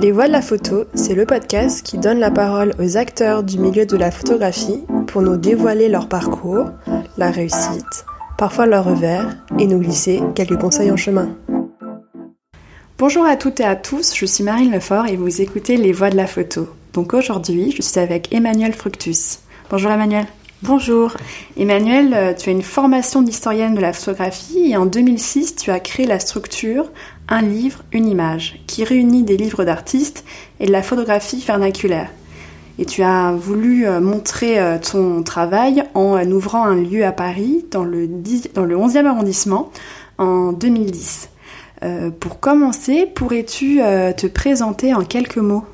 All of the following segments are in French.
Les Voix de la photo, c'est le podcast qui donne la parole aux acteurs du milieu de la photographie pour nous dévoiler leur parcours, la réussite, parfois leur revers, et nous glisser quelques conseils en chemin. Bonjour à toutes et à tous, je suis Marine Lefort et vous écoutez Les Voix de la photo. Donc aujourd'hui, je suis avec Emmanuel Fructus. Bonjour Emmanuel. Bonjour. Emmanuel, euh, tu as une formation d'historienne de la photographie et en 2006, tu as créé la structure Un livre, une image, qui réunit des livres d'artistes et de la photographie vernaculaire. Et tu as voulu euh, montrer euh, ton travail en ouvrant un lieu à Paris, dans le, dans le 11e arrondissement, en 2010. pour commencer, pourrais-tu te présenter en quelques mots?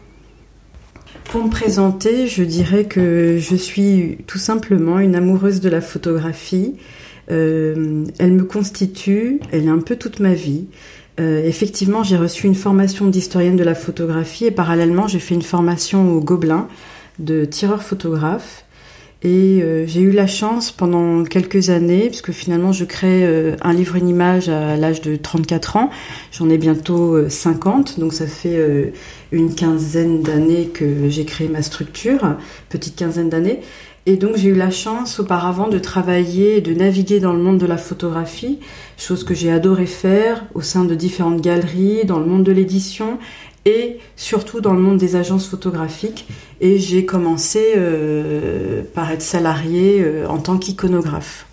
Pour me présenter, je dirais que je suis tout simplement une amoureuse de la photographie. Euh, elle me constitue, elle est un peu toute ma vie. Euh, effectivement, j'ai reçu une formation d'historienne de la photographie et parallèlement, j'ai fait une formation au Gobelin de tireur photographe. Et euh, j'ai eu la chance pendant quelques années, puisque finalement je crée euh, un livre, une image à l'âge de 34 ans. J'en ai bientôt 50, euh, donc ça fait une quinzaine d'années que j'ai créé ma structure, petite quinzaine d'années. Et donc j'ai eu la chance auparavant de travailler de naviguer dans le monde de la photographie, chose que j'ai adoré faire au sein de différentes galeries, dans le monde de l'édition et surtout dans le monde des agences photographiques. Et j'ai commencé euh, par être salariée euh, en tant qu'iconographe.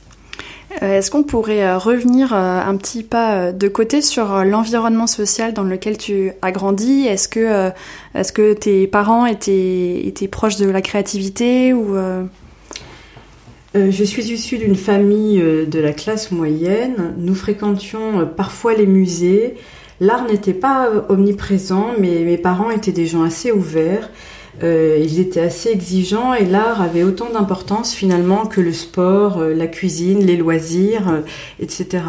Euh, est-ce qu'on pourrait revenir un petit pas de côté sur l'environnement social dans lequel tu as grandi? Est-ce que, est que tes parents étaient, étaient proches de la créativité ou je suis issue d'une famille de la classe moyenne. Nous fréquentions parfois les musées, L'art n'était pas euh, omniprésent, mais mes parents étaient des gens assez ouverts. Euh, ils étaient assez exigeants et l'art avait autant d'importance finalement que le sport, euh, la cuisine, les loisirs, etc.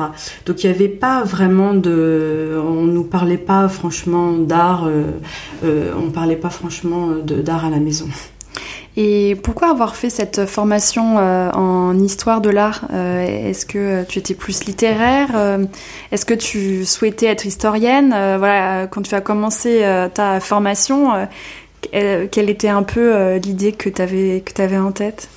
Donc il n'y avait pas vraiment de, on nous parlait pas franchement d'art, on parlait pas franchement d'art à la maison. Et pourquoi avoir fait cette formation euh, en histoire de l'art euh, Est-ce que tu étais plus littéraire euh, Est-ce que tu souhaitais être historienne Voilà, quand tu as commencé ta formation, quelle était un peu l'idée que tu avais, avais en tête?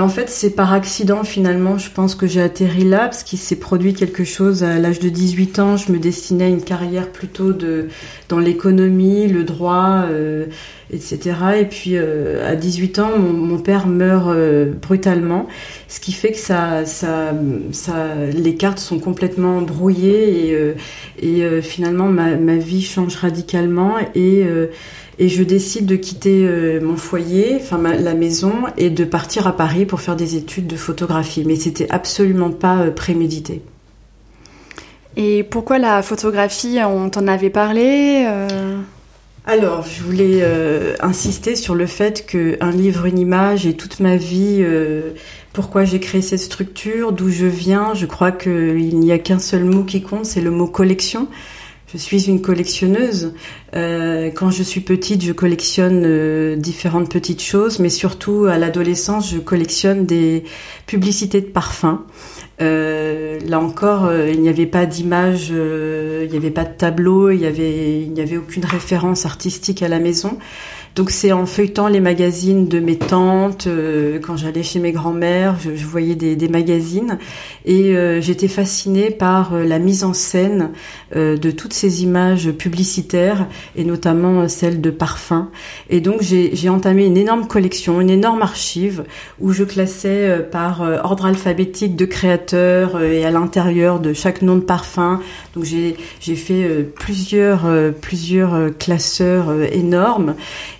En fait, c'est par accident finalement, je pense que j'ai atterri là, parce qu'il s'est produit quelque chose à l'âge de 18 ans. Je me destinais à une carrière plutôt de dans l'économie, le droit, euh, etc. Et puis euh, à 18 ans, mon, père meurt euh, brutalement, ce qui fait que ça, ça, ça, les cartes sont complètement brouillées et, et finalement ma, ma, vie change radicalement et et je décide de quitter euh, mon foyer, enfin la maison, et de partir à Paris pour faire des études de photographie. Mais c'était absolument pas euh, prémédité. Et pourquoi la photographie On t'en avait parlé euh? Alors, je voulais insister sur le fait qu'un livre, une image et toute ma vie, pourquoi j'ai créé cette structure, d'où je viens, je crois qu'il n'y a qu'un seul mot qui compte, c'est le mot collection. Je suis une collectionneuse. Euh, quand je suis petite, je collectionne euh, différentes petites choses, mais surtout à l'adolescence, je collectionne des publicités de parfums. Euh, là encore, il n'y avait pas d'image, il n'y avait pas de tableau, il avait, il n'y avait aucune référence artistique à la maison. Donc c'est en feuilletant les magazines de mes tantes, euh, quand j'allais chez mes grands-mères, je, voyais des, magazines et euh, j'étais fascinée par euh, la mise en scène de toutes ces images publicitaires et notamment celles de parfums. Et donc j'ai entamé une énorme collection, une énorme archive où je classais par ordre alphabétique de créateurs et à l'intérieur de chaque nom de parfum. Donc j'ai fait plusieurs plusieurs classeurs énormes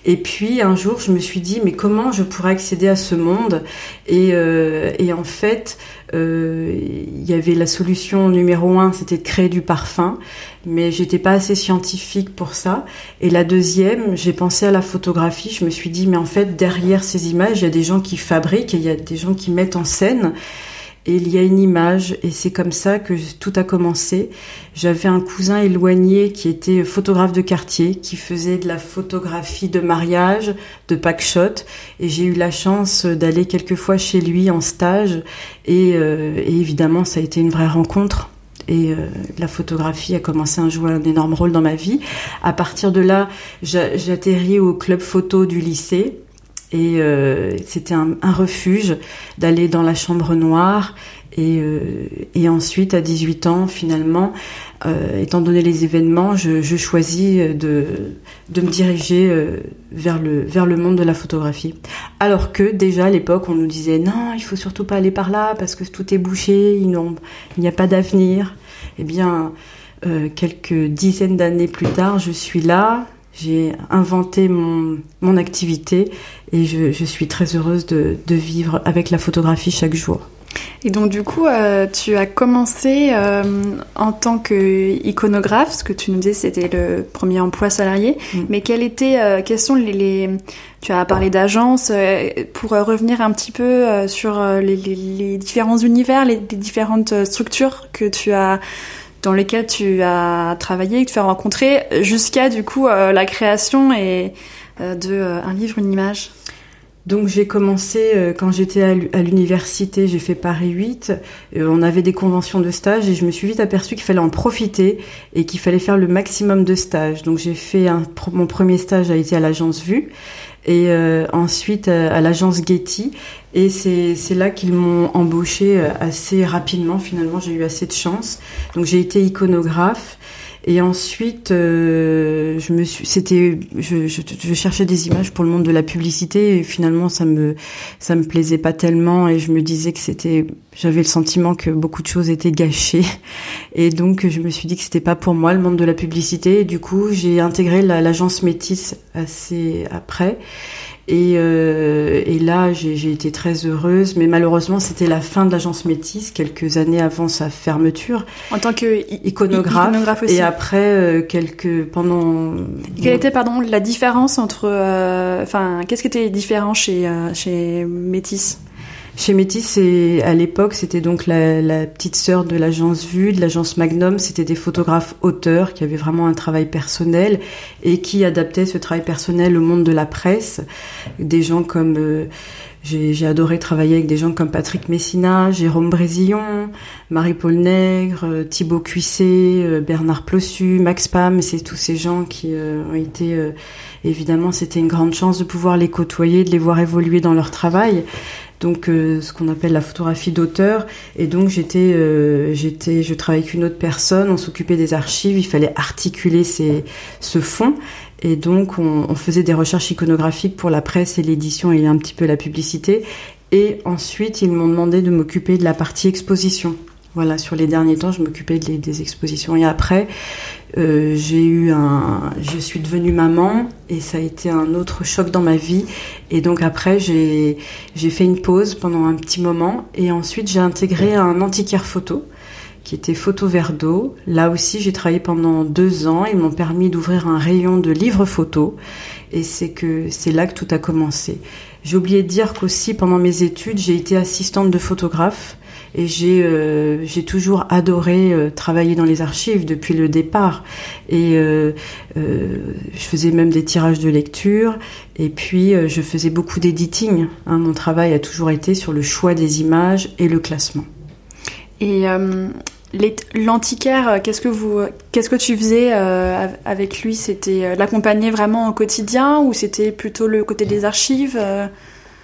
et puis un jour, je me suis dit, mais comment je pourrais accéder à ce monde? Et, euh, et, en fait, euh, il y avait la solution numéro un, c'était de créer du parfum, mais j'étais pas assez scientifique pour ça. Et la deuxième, j'ai pensé à la photographie. Je me suis dit, mais en fait, derrière ces images, il y a des gens qui fabriquent, il y a des gens qui mettent en scène et il y a une image et c'est comme ça que tout a commencé. J'avais un cousin éloigné qui était photographe de quartier, qui faisait de la photographie de mariage, de packshot et j'ai eu la chance d'aller quelquefois chez lui en stage et, euh, et évidemment ça a été une vraie rencontre. et euh, la photographie a commencé à jouer un énorme rôle dans ma vie. À partir de là, j'atterris au club photo du lycée et euh, c'était un, refuge d'aller dans la chambre noire et, euh, ensuite à 18 ans finalement euh, étant donné les événements je, choisis de, me diriger vers le vers le monde de la photographie. Alors que déjà à l'époque on nous disait non il faut surtout pas aller par là parce que tout est bouché il n'y a pas d'avenir. Eh bien quelques dizaines d'années plus tard je suis là j'ai inventé mon, mon activité et je, je suis très heureuse de, de vivre avec la photographie chaque jour. Et donc du coup, euh, tu as commencé euh, en tant qu'iconographe, ce que tu nous disais, c'était le premier emploi salarié. Mm. Mais quel était, euh, quels sont les, les, tu as parlé d'agence, euh, pour revenir un petit peu sur les, les, les, différents univers, les, les, différentes structures que tu as dans lesquelles tu as travaillé, que tu as rencontré, jusqu'à du coup la création et de un livre, une image. Donc j'ai commencé euh, quand j'étais à l'université, j'ai fait Paris 8, euh, on avait des conventions de stage et je me suis vite aperçue qu'il fallait en profiter et qu'il fallait faire le maximum de stages. Donc j'ai fait un, mon premier stage a été à l'agence Vue et euh, ensuite à, l'agence Getty et c'est là qu'ils m'ont embauché assez rapidement finalement, j'ai eu assez de chance. Donc j'ai été iconographe et ensuite, euh, je me suis, c'était, je, je, je, cherchais des images pour le monde de la publicité et finalement ça me, ça me plaisait pas tellement et je me disais que c'était, j'avais le sentiment que beaucoup de choses étaient gâchées. Et donc je me suis dit que c'était pas pour moi le monde de la publicité. Et du coup j'ai intégré l'agence Métis assez après et, euh, et là, j'ai été très heureuse, mais malheureusement, c'était la fin de l'agence Métis, quelques années avant sa fermeture. En tant que iconographe, iconographe aussi. Et après, euh, quelques pendant. Quelle était, pardon, la différence entre, euh, enfin, qu'est-ce qui était différent chez euh, chez Métis? Chez Métis, à l'époque, c'était donc la, la, petite sœur de l'agence Vue, de l'agence Magnum. C'était des photographes auteurs qui avaient vraiment un travail personnel et qui adaptaient ce travail personnel au monde de la presse. Des gens comme euh, j'ai adoré travailler avec des gens comme Patrick Messina, Jérôme Brésillon, Marie-Paul Nègre, euh, Thibaut Cuissé, euh, Bernard Plossu, Max Pam. C'est tous ces gens qui ont été évidemment, c'était une grande chance de pouvoir les côtoyer, de les voir évoluer dans leur travail donc euh, ce qu'on appelle la photographie d'auteur. Et donc j'étais, euh, j'étais, je travaillais avec une autre personne, on s'occupait des archives, il fallait articuler ces, ce fond. Et donc on, faisait des recherches iconographiques pour la presse et l'édition et un petit peu la publicité. Et ensuite ils m'ont demandé de m'occuper de la partie exposition. Voilà, sur les derniers temps, je m'occupais des, expositions. Et après, euh, j'ai eu un, je suis devenue maman et ça a été un autre choc dans ma vie. Et donc après, j'ai j'ai fait une pause pendant un petit moment et ensuite j'ai intégré un antiquaire photo qui était Photo Verdo. Là aussi, j'ai travaillé pendant deux ans. Ils m'ont permis d'ouvrir un rayon de livres photos et c'est que c'est là que tout a commencé. J'ai oublié de dire qu'aussi pendant mes études, j'ai été assistante de photographe et j'ai euh, j'ai toujours adoré euh, travailler dans les archives depuis le départ. Et euh, je faisais même des tirages de lecture. Et puis je faisais beaucoup d'editing hein. mon travail a toujours été sur le choix des images et le classement. Et L'antiquaire, qu'est-ce que vous, qu'est-ce que tu faisais avec lui? C'était l'accompagner vraiment au quotidien ou c'était plutôt le côté des archives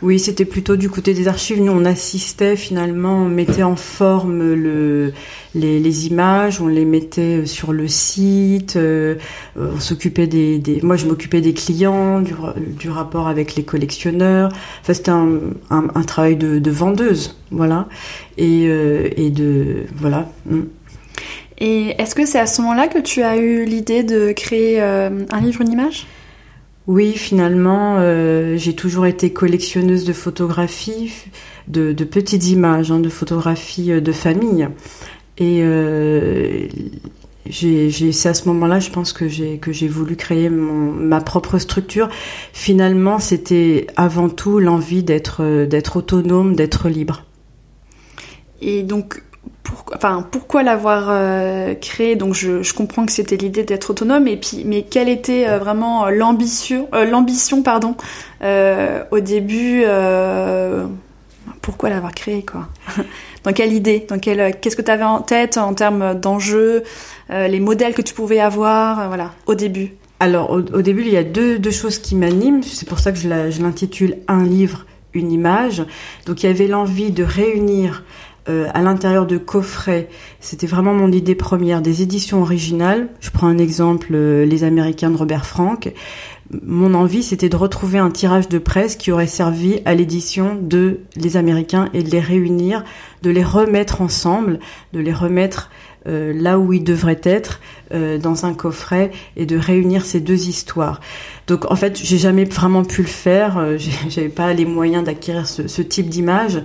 oui, c'était plutôt du côté des archives. Nous, on assistait finalement, on mettait en forme le, les, images, on les mettait sur le site, euh, on s'occupait des, Moi, je m'occupais des clients, du, rapport avec les collectionneurs. Enfin, c'était un, travail de, de, vendeuse, voilà. Euh. Mm. Et est-ce que c'est à ce moment-là que tu as eu l'idée de créer euh, un livre, une image? Oui, finalement, euh, j'ai toujours été collectionneuse de photographies, de, petites images, hein, de photographies euh, de famille. Et euh, c'est à ce moment-là, je pense que j'ai voulu créer ma propre structure. Finalement, c'était avant tout l'envie d'être autonome, d'être libre. Et donc, enfin, pourquoi l'avoir euh, créé? Donc, je, comprends que c'était l'idée d'être autonome, et puis, mais quelle était euh, vraiment l'ambition, euh, l'ambition, pardon, au début pourquoi l'avoir créé quoi? Dans quelle idée? Qu'est-ce que tu avais en tête en termes d'enjeux, les modèles que tu pouvais avoir, voilà, au début? Alors, au, début, il y a deux choses qui m'animent. C'est pour ça que je l'intitule Un livre, une image. Donc, il y avait l'envie de réunir euh, à l'intérieur de coffrets. C'était vraiment mon idée première, des éditions originales. Je prends un exemple, euh, Les Américains de Robert Frank. Mon envie, c'était de retrouver un tirage de presse qui aurait servi à l'édition de Les Américains et de les réunir, de les remettre ensemble, de les remettre euh, là où ils devraient être dans un coffret et de réunir ces deux histoires. Donc en fait, j'ai jamais vraiment pu le faire. J'avais pas les moyens d'acquérir ce, type d'image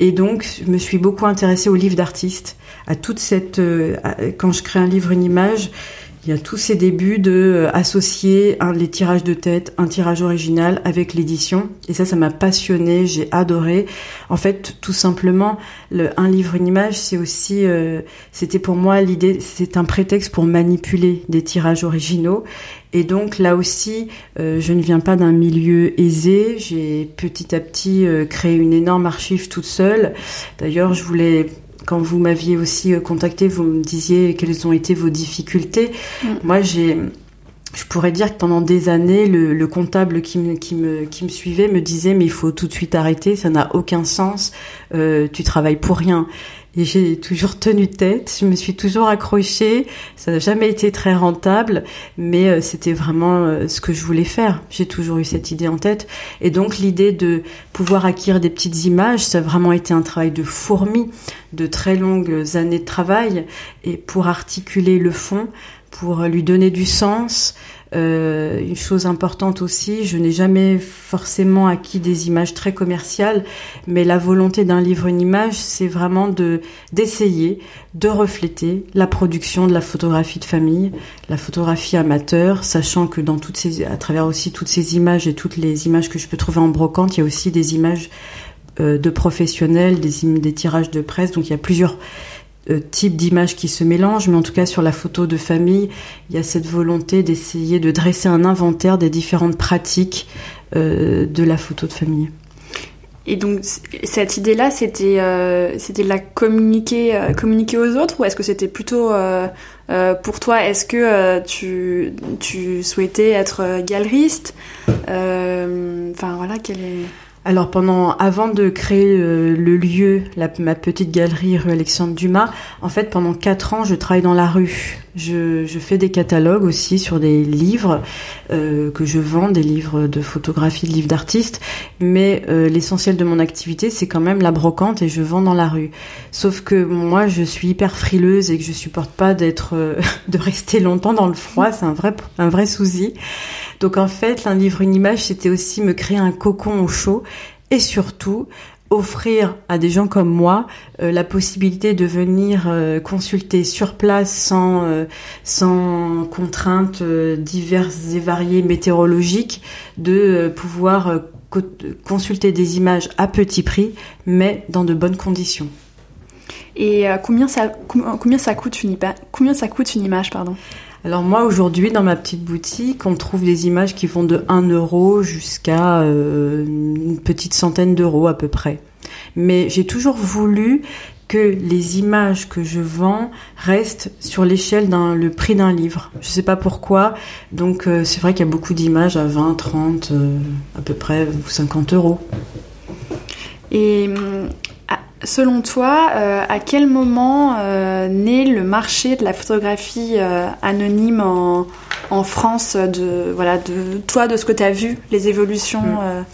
et donc je me suis beaucoup intéressée aux livres d'artistes, à toute cette quand je crée un livre, une image il y a tous ces débuts de euh, associer les tirages de tête, un tirage original avec l'édition. Et ça, ça m'a passionné, j'ai adoré. En fait, tout simplement, le, un livre, une image, c'est aussi, euh, c'était pour moi l'idée, c'est un prétexte pour manipuler des tirages originaux. Et donc là aussi, euh, je ne viens pas d'un milieu aisé. J'ai petit à petit créé une énorme archive toute seule. D'ailleurs, je voulais quand vous m'aviez aussi euh, contacté, vous me disiez quelles ont été vos difficultés. Mm. Moi, j'ai je pourrais dire que pendant des années, le, le comptable qui me, qui, me, qui me suivait me disait mais il faut tout de suite arrêter, ça n'a aucun sens, euh, tu travailles pour rien. Et j'ai toujours tenu tête, je me suis toujours accrochée, ça n'a jamais été très rentable, mais euh, c'était vraiment euh, ce que je voulais faire. J'ai toujours eu cette idée en tête. Et donc l'idée de pouvoir acquérir des petites images, ça a vraiment été un travail de fourmi, de très longues années de travail, et pour articuler le fond, pour lui donner du sens, euh, une chose importante aussi, je n'ai jamais forcément acquis des images très commerciales, mais la volonté d'un livre, une image, c'est vraiment de d'essayer de refléter la production de la photographie de famille, la photographie amateur, sachant que dans toutes ces, à travers aussi toutes ces images et toutes les images que je peux trouver en brocante, il y a aussi des images euh, de professionnels, des, des tirages de presse, donc il y a plusieurs euh, type d'images qui se mélangent, mais en tout cas sur la photo de famille, il y a cette volonté d'essayer de dresser un inventaire des différentes pratiques euh, de la photo de famille. Et donc cette idée-là, c'était euh, c'était de la communiquer communiquer aux autres ou est-ce que c'était plutôt pour toi Est-ce que tu tu souhaitais être galeriste? Enfin voilà, quelle est alors pendant, avant de créer euh, le, lieu, ma petite galerie rue Alexandre Dumas, en fait pendant quatre ans je travaille dans la rue. Je, fais des catalogues aussi sur des livres euh, que je vends, des livres de photographie, de livres d'artistes. Mais euh, l'essentiel de mon activité c'est quand même la brocante et je vends dans la rue. Sauf que moi je suis hyper frileuse et que je supporte pas d'être, de rester longtemps dans le froid. C'est un vrai, un vrai souci. Donc en fait, un livre, une image, c'était aussi me créer un cocon au chaud et surtout offrir à des gens comme moi euh, la possibilité de venir euh, consulter sur place sans euh, contraintes diverses et variées météorologiques de pouvoir consulter des images à petit prix mais dans de bonnes conditions. Et combien ça combien ça coûte une combien ça coûte une image pardon? Alors moi aujourd'hui dans ma petite boutique, on trouve des images qui vont de 1 euro jusqu'à euh, une petite centaine d'euros à peu près. Mais j'ai toujours voulu que les images que je vends restent sur l'échelle d'un le prix d'un livre. Je sais pas pourquoi. Donc euh, c'est vrai qu'il y a beaucoup d'images à 20, 30, euh, à peu près ou 50 euros. Hum, Selon toi, euh, à quel moment euh, naît le marché de la photographie euh, anonyme en, en, France de voilà de toi de ce que tu as vu les évolutions mm.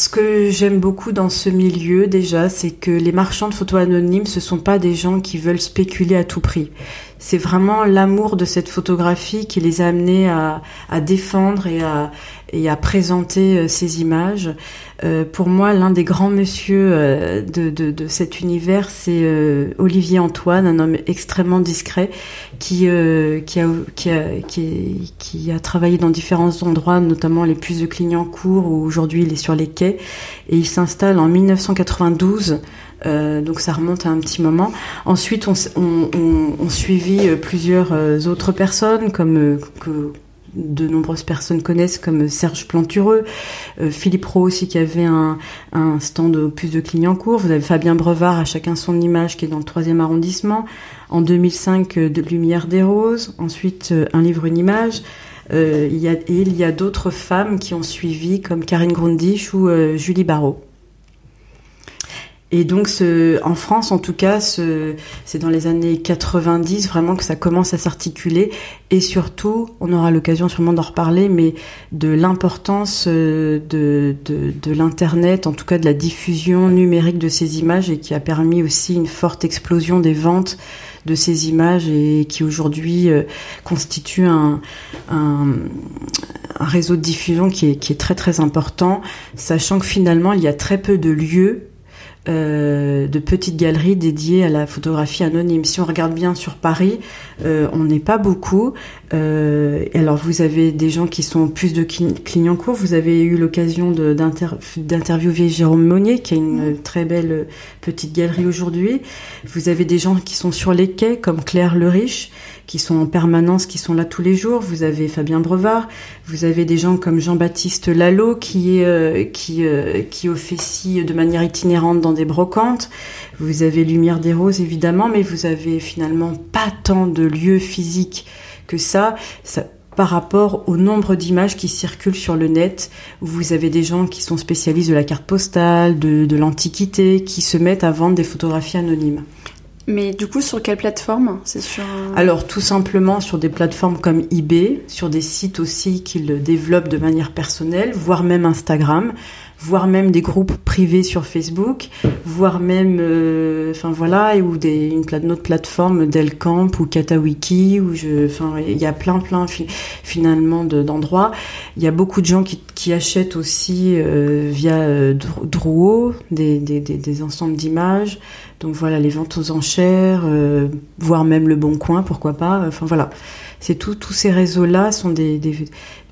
Ce que j'aime beaucoup dans ce milieu déjà, c'est que les marchands de photos anonymes, ce sont pas des gens qui veulent spéculer à tout prix. C'est vraiment l'amour de cette photographie qui les a amenés à, à défendre et à, et à présenter ces images. Euh, pour moi, l'un des grands monsieur euh, de, de, de, cet univers, c'est euh, Olivier Antoine, un homme extrêmement discret qui, qui, a, qui, a, qui, qui, a travaillé dans différents endroits, notamment les puces de Clignancourt, où aujourd'hui il est sur les quais, et il s'installe en 1992. donc ça remonte à un petit moment. Ensuite, on, on, on, on suivit plusieurs autres personnes comme que de nombreuses personnes connaissent comme Serge Plantureux, Philippe Rowe aussi qui avait un, un stand au plus de Clignancourt, vous avez Fabien Brevard à chacun son image qui est dans le troisième arrondissement, en 2005 de Lumière des Roses, ensuite un livre une image. il y a, et il y a d'autres femmes qui ont suivi comme Karine Grundich ou Julie Barrault. Et donc, ce, en France, en tout cas, c'est dans les années 90 vraiment que ça commence à s'articuler. Et surtout, on aura l'occasion sûrement d'en reparler, mais de l'importance euh, de, de, de l'Internet, en tout cas de la diffusion numérique de ces images, et qui a permis aussi une forte explosion des ventes de ces images et qui aujourd'hui euh, constitue un, un, un, réseau de diffusion qui est, qui est très très important, sachant que finalement il y a très peu de lieux euh, de petites galeries dédiées à la photographie anonyme. Si on regarde bien sur Paris, euh, on n'est pas beaucoup. Euh, alors vous avez des gens qui sont plus de Clignancourt. Vous avez eu l'occasion d'interviewer Jérôme Monnier, qui a une très belle petite galerie aujourd'hui. Vous avez des gens qui sont sur les quais, comme Claire Le Riche, qui sont en permanence, qui sont là tous les jours. Vous avez Fabien Brevard, vous avez des gens comme Jean-Baptiste Lalo qui euh, qui euh, qui officie de manière itinérante dans des brocantes. Vous avez Lumière des Roses évidemment, mais vous avez finalement pas tant de lieux physiques que ça. ça par rapport au nombre d'images qui circulent sur le net, vous avez des gens qui sont spécialistes de la carte postale, de, de l'antiquité, qui se mettent à vendre des photographies anonymes. Mais du coup, sur quelle plateforme? C'est sur Alors, tout simplement sur des plateformes comme eBay, sur des sites aussi qu'ils développent de manière personnelle, voire même Instagram, voire même des groupes privés sur Facebook, voire même, euh, enfin voilà, ou des une, autre plateforme Delcamp ou Katawiki, où je, enfin il y a plein plein finalement d'endroits. il y a beaucoup de gens qui, qui achètent aussi euh, via euh, Drouot des, des, des, ensembles d'images. Donc voilà, les ventes aux enchères, voire même le Bon Coin, pourquoi pas. Enfin voilà, c'est tout. Tous ces réseaux-là sont des, des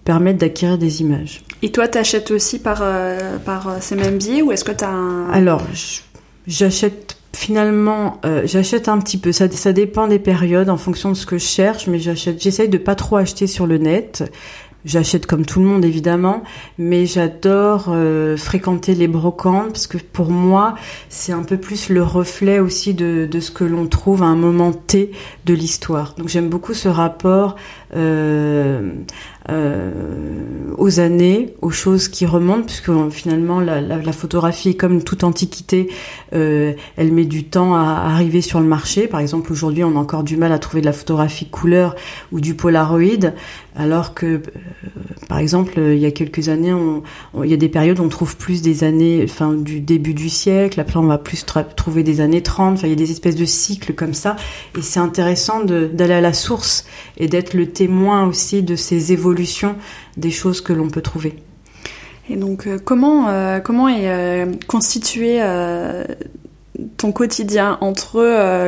permettent d'acquérir des images. Et toi, t'achètes aussi par euh, par euh, ces mêmes biais ou est-ce que t'as un... Alors, j'achète finalement, euh, j'achète un petit peu. Ça, ça dépend des périodes en fonction de ce que je cherche, mais j'achète. J'essaye de pas trop acheter sur le net. J'achète comme tout le monde évidemment, mais j'adore euh, fréquenter les brocantes parce que pour moi c'est un peu plus le reflet aussi de, de ce que l'on trouve à un moment T de l'histoire. Donc j'aime beaucoup ce rapport aux années, aux choses qui remontent, puisque finalement la, photographie, comme toute antiquité, euh, elle met du temps à arriver sur le marché. Par exemple, aujourd'hui, on a encore du mal à trouver de la photographie couleur ou du polaroid, alors que, euh, par exemple, il y a quelques années, il y a des périodes où on trouve plus des années, enfin du début du siècle. Après, on va plus trouver des années 30. Enfin, il y a des espèces de cycles comme ça, et c'est intéressant d'aller à la source et d'être le témoin aussi de ces évolutions des choses que l'on peut trouver. Et donc, euh, comment, euh, comment est euh, constitué ton quotidien entre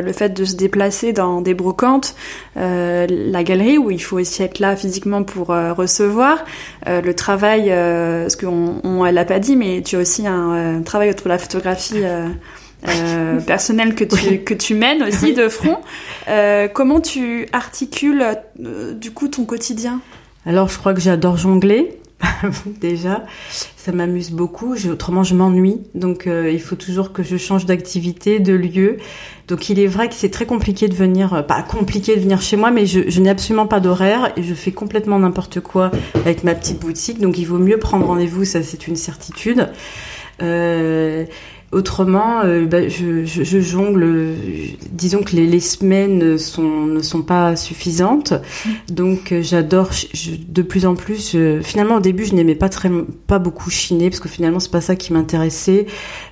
le fait de se déplacer dans des brocantes, la galerie où il faut aussi être là physiquement pour recevoir, le travail, ce qu'on on, l'a pas dit, mais tu as aussi un travail autour de la photographie euh, personnel que tu, que tu mènes aussi de front. Euh, comment tu articules euh, du coup ton quotidien? Alors je crois que j'adore jongler. Déjà, ça m'amuse beaucoup. Je, autrement, je m'ennuie. Donc, il faut toujours que je change d'activité, de lieu. Donc, il est vrai que c'est très compliqué de venir, pas compliqué de venir chez moi, mais je, je n'ai absolument pas d'horaire et je fais complètement n'importe quoi avec ma petite boutique. Donc, il vaut mieux prendre rendez-vous. Ça, c'est une certitude. Euh, Autrement, euh, bah, je, je, je, jongle. disons que les, les, semaines sont, ne sont pas suffisantes, donc euh, j'adore de plus en plus. finalement, au début, je n'aimais pas très, pas beaucoup chiner parce que finalement, c'est pas ça qui m'intéressait.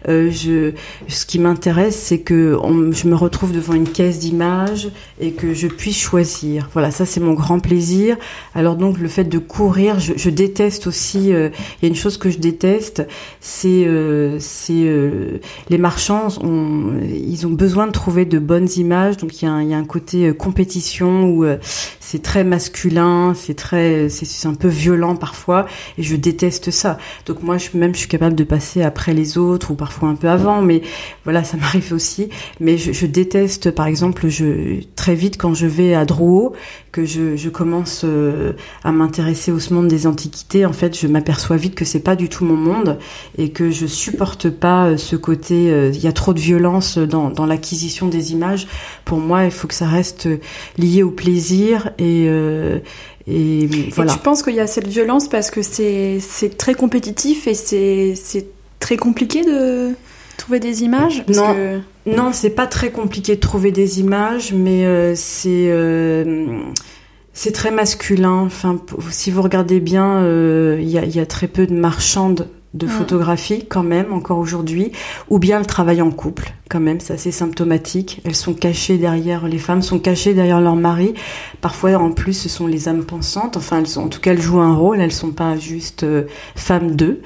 Euh, je, ce qui m'intéresse, c'est que on, je me retrouve devant une caisse d'images et que je puisse choisir. Voilà, ça c'est mon grand plaisir. Alors donc, le fait de courir, je, je déteste aussi. Euh, il y a une chose que je déteste, c'est c'est les marchands, ont, ils ont besoin de trouver de bonnes images. Donc il y a un, il y a un côté euh, compétition où euh, c'est très masculin, c'est très, c'est un peu violent parfois, et je déteste ça. Donc moi, je, même, je suis capable de passer après les autres ou parfois un peu avant, mais voilà, ça m'arrive aussi. Mais je, je, déteste, par exemple, je très vite quand je vais à Drouot, que je, je commence euh, à m'intéresser au monde des antiquités, en fait, je m'aperçois vite que c'est pas du tout mon monde et que je supporte pas euh, ce côté. Euh, il y a trop de violence dans, dans l'acquisition des images. Pour moi, il faut que ça reste lié au plaisir et et voilà. Et tu penses qu'il y a cette violence parce que c'est très compétitif et c'est très compliqué de trouver des images? Parce Non, que... non, c'est pas très compliqué de trouver des images, mais euh, c'est euh, c'est très masculin. Enfin, si vous regardez bien, euh, il y, a, y, a, très peu de marchandes de mm. photographie quand même encore aujourd'hui, ou bien le travail en couple quand même, c'est assez symptomatique. Elles sont cachées derrière, les femmes sont cachées derrière leur mari. Parfois en plus ce sont les âmes pensantes, enfin elles sont, en tout cas elles jouent un rôle, elles sont pas juste euh, femmes d'eux.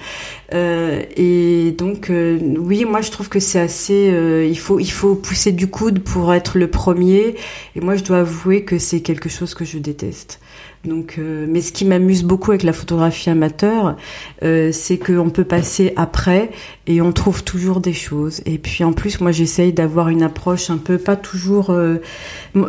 Euh, et donc euh, oui, moi je trouve que c'est assez, euh, il faut il faut pousser du coude pour être le premier. Et moi je dois avouer que c'est quelque chose que je déteste. Donc, euh, mais ce qui m'amuse beaucoup avec la photographie amateur, euh, c'est qu'on peut passer après et on trouve toujours des choses. Et puis en plus, moi, j'essaye d'avoir une approche un peu pas toujours. Euh,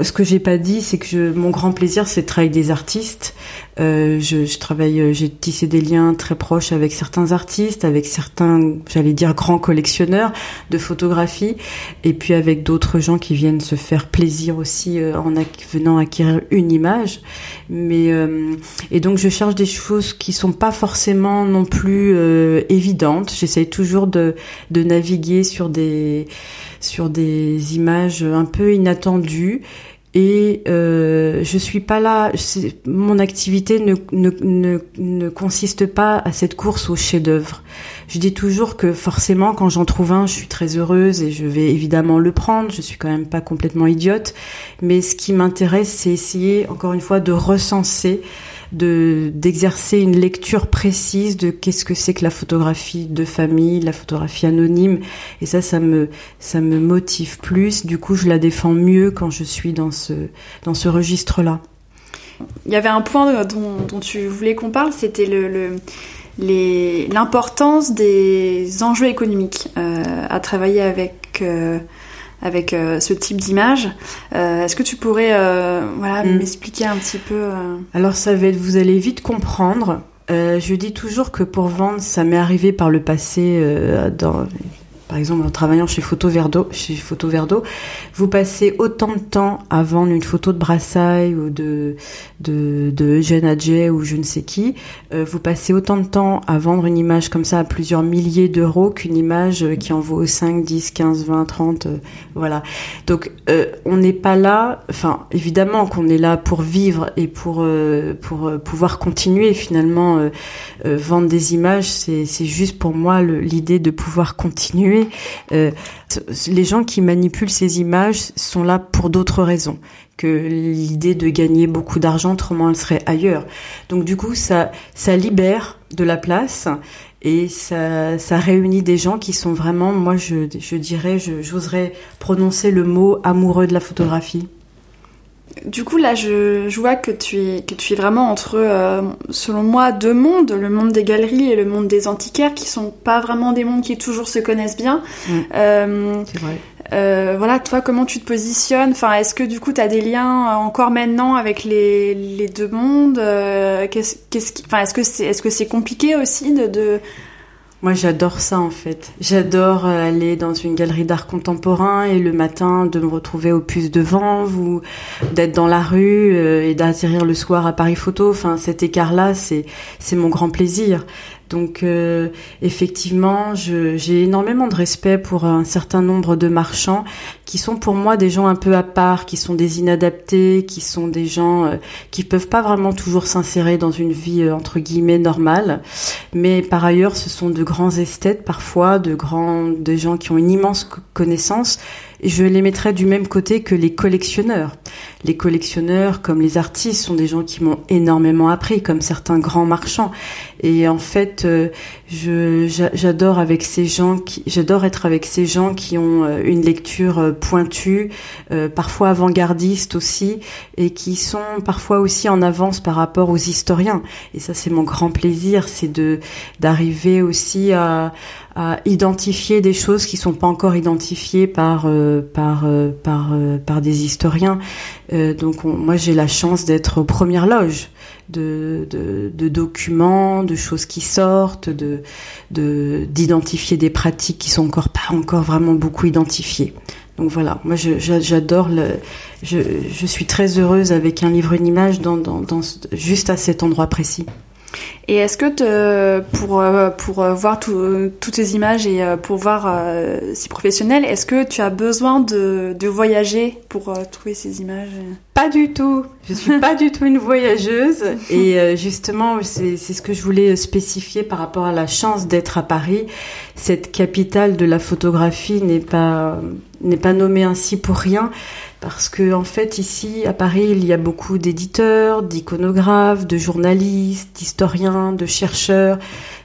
ce que j'ai pas dit, c'est que je, mon grand plaisir, c'est de travailler avec des artistes. Euh, je, je, travaille, euh, j'ai tissé des liens très proches avec certains artistes, avec certains, j'allais dire, grands collectionneurs de photographie, et puis avec d'autres gens qui viennent se faire plaisir aussi euh, en venant acquérir une image. Mais euh, et donc je cherche des choses qui sont pas forcément non plus évidentes. J'essaye toujours de, de naviguer sur des sur des images un peu inattendues et euh, je suis pas là. Mon activité ne, ne, ne, ne, consiste pas à cette course au chef-d'œuvre. Je dis toujours que forcément, quand j'en trouve un, je suis très heureuse et je vais évidemment le prendre. Je suis quand même pas complètement idiote, mais ce qui m'intéresse, c'est essayer encore une fois de recenser de d'exercer une lecture précise de qu'est-ce que c'est que la photographie de famille, la photographie anonyme et ça ça me ça me motive plus du coup je la défends mieux quand je suis dans ce dans ce registre là. Il y avait un point dont, dont tu voulais qu'on parle, c'était le, le l'importance des enjeux économiques euh, à travailler avec euh, avec euh, ce type d'image. Euh, est-ce que tu pourrais euh, voilà, mm. m'expliquer un petit peu Alors ça va être, vous allez vite comprendre. je dis toujours que pour vendre, ça m'est arrivé par le passé dans par exemple en travaillant chez Photo Verdo, chez Photo Verdo, vous passez autant de temps à vendre une photo de Brassailles ou de de, de Eugène Adjet ou je ne sais qui, euh, vous passez autant de temps à vendre une image comme ça à plusieurs milliers d'euros qu'une image qui en vaut 5, 10, 15, 20, 30, voilà. Donc euh, on n'est pas là, enfin évidemment qu'on est là pour vivre et pour euh, pour pouvoir continuer finalement vendre des images, c'est juste pour moi l'idée de pouvoir continuer euh, les gens qui manipulent ces images sont là pour d'autres raisons que l'idée de gagner beaucoup d'argent, autrement elle serait ailleurs. Donc du coup, ça, ça libère de la place et ça, ça réunit des gens qui sont vraiment, moi je, je dirais, j'oserais prononcer le mot amoureux de la photographie. Du coup, là, je, vois que tu es, que tu es vraiment entre, euh, selon moi, deux mondes, le monde des galeries et le monde des antiquaires, qui sont pas vraiment des mondes qui toujours se connaissent bien. Mm. Euh, C'est vrai. Euh, voilà, toi, comment tu te positionnes? Enfin, est-ce que du coup, tu as des liens encore maintenant avec les, les deux mondes? Qu'est-ce, qu'est-ce, enfin, est-ce que c'est, est-ce que c'est compliqué aussi de, de moi, j'adore ça en fait. J'adore euh, aller dans une galerie d'art contemporain et le matin de me retrouver au puce de vent ou d'être dans la rue euh, et d'atterrir le soir à Paris Photo. Enfin, cet écart-là, c'est c'est mon grand plaisir. Donc euh, effectivement, j'ai énormément de respect pour un certain nombre de marchands qui sont pour moi des gens un peu à part, qui sont des inadaptés, qui sont des gens euh, qui peuvent pas vraiment toujours s'insérer dans une vie euh, entre guillemets normale. Mais par ailleurs, ce sont de grands esthètes parfois, de grands, des gens qui ont une immense connaissance je les mettrais du même côté que les collectionneurs. Les collectionneurs, comme les artistes, sont des gens qui m'ont énormément appris, comme certains grands marchands. Et en fait, euh, je, j'adore avec ces gens qui, j'adore être avec ces gens qui ont euh, une lecture euh, pointue, parfois avant-gardiste aussi, et qui sont parfois aussi en avance par rapport aux historiens. Et ça, c'est mon grand plaisir, c'est de d'arriver aussi à à identifier des choses qui sont pas encore identifiées par euh, par euh, par euh, par des historiens. donc moi j'ai la chance d'être aux premières loges de, de, de, documents, de choses qui sortent, de de d'identifier des pratiques qui sont encore pas encore vraiment beaucoup identifiées. Donc voilà, moi j'adore je, je suis très heureuse avec un livre une image dans, juste à cet endroit précis. Et est-ce que pour, euh, pour euh, voir toutes ces images et euh, pour voir si professionnel, est-ce que tu as besoin de, de voyager pour trouver ces images? Pas du tout. Je suis pas du tout une voyageuse. Et justement, c'est ce que je voulais spécifier par rapport à la chance d'être à Paris. Cette capitale de la photographie n'est pas n'est pas nommée ainsi pour rien parce que en fait ici à Paris il y a beaucoup d'éditeurs, d'iconographes, de journalistes, d'historiens, de chercheurs,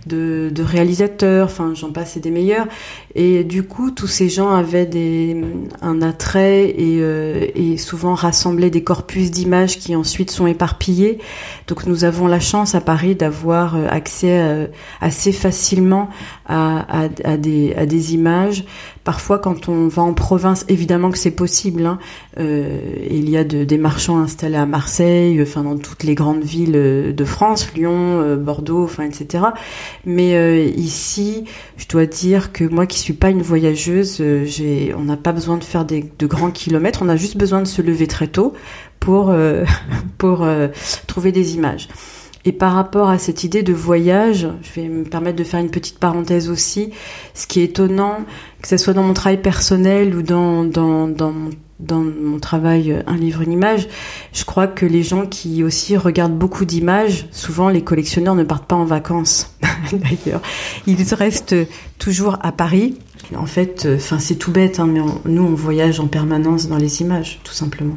de, réalisateurs, enfin j'en passe et des meilleurs. Et du coup tous ces gens avaient des, un attrait et, euh, et souvent rassemblaient des corpus d'images qui ensuite sont éparpillés. Donc nous avons la chance à Paris d'avoir euh, accès euh, assez facilement à, à, à, des, à des images Parfois, quand on va en province, évidemment que c'est possible. Hein. Euh, il y a de, des marchands installés à Marseille, enfin dans toutes les grandes villes euh, de France, Lyon, euh, Bordeaux, enfin etc. Mais euh, ici, je dois dire que moi qui suis pas une voyageuse, on n'a pas besoin de faire des, de grands kilomètres. On a juste besoin de se lever très tôt pour trouver des images. Et par rapport à cette idée de voyage, je vais me permettre de faire une petite parenthèse aussi. Ce qui est étonnant, que ce soit dans mon travail personnel ou dans, dans, dans, mon travail euh, Un livre, une image, je crois que les gens qui aussi regardent beaucoup d'images, souvent les collectionneurs ne partent pas en vacances d'ailleurs. Ils restent toujours à Paris. En fait, euh, enfin c'est tout bête, hein, mais nous on voyage en permanence dans les images, tout simplement.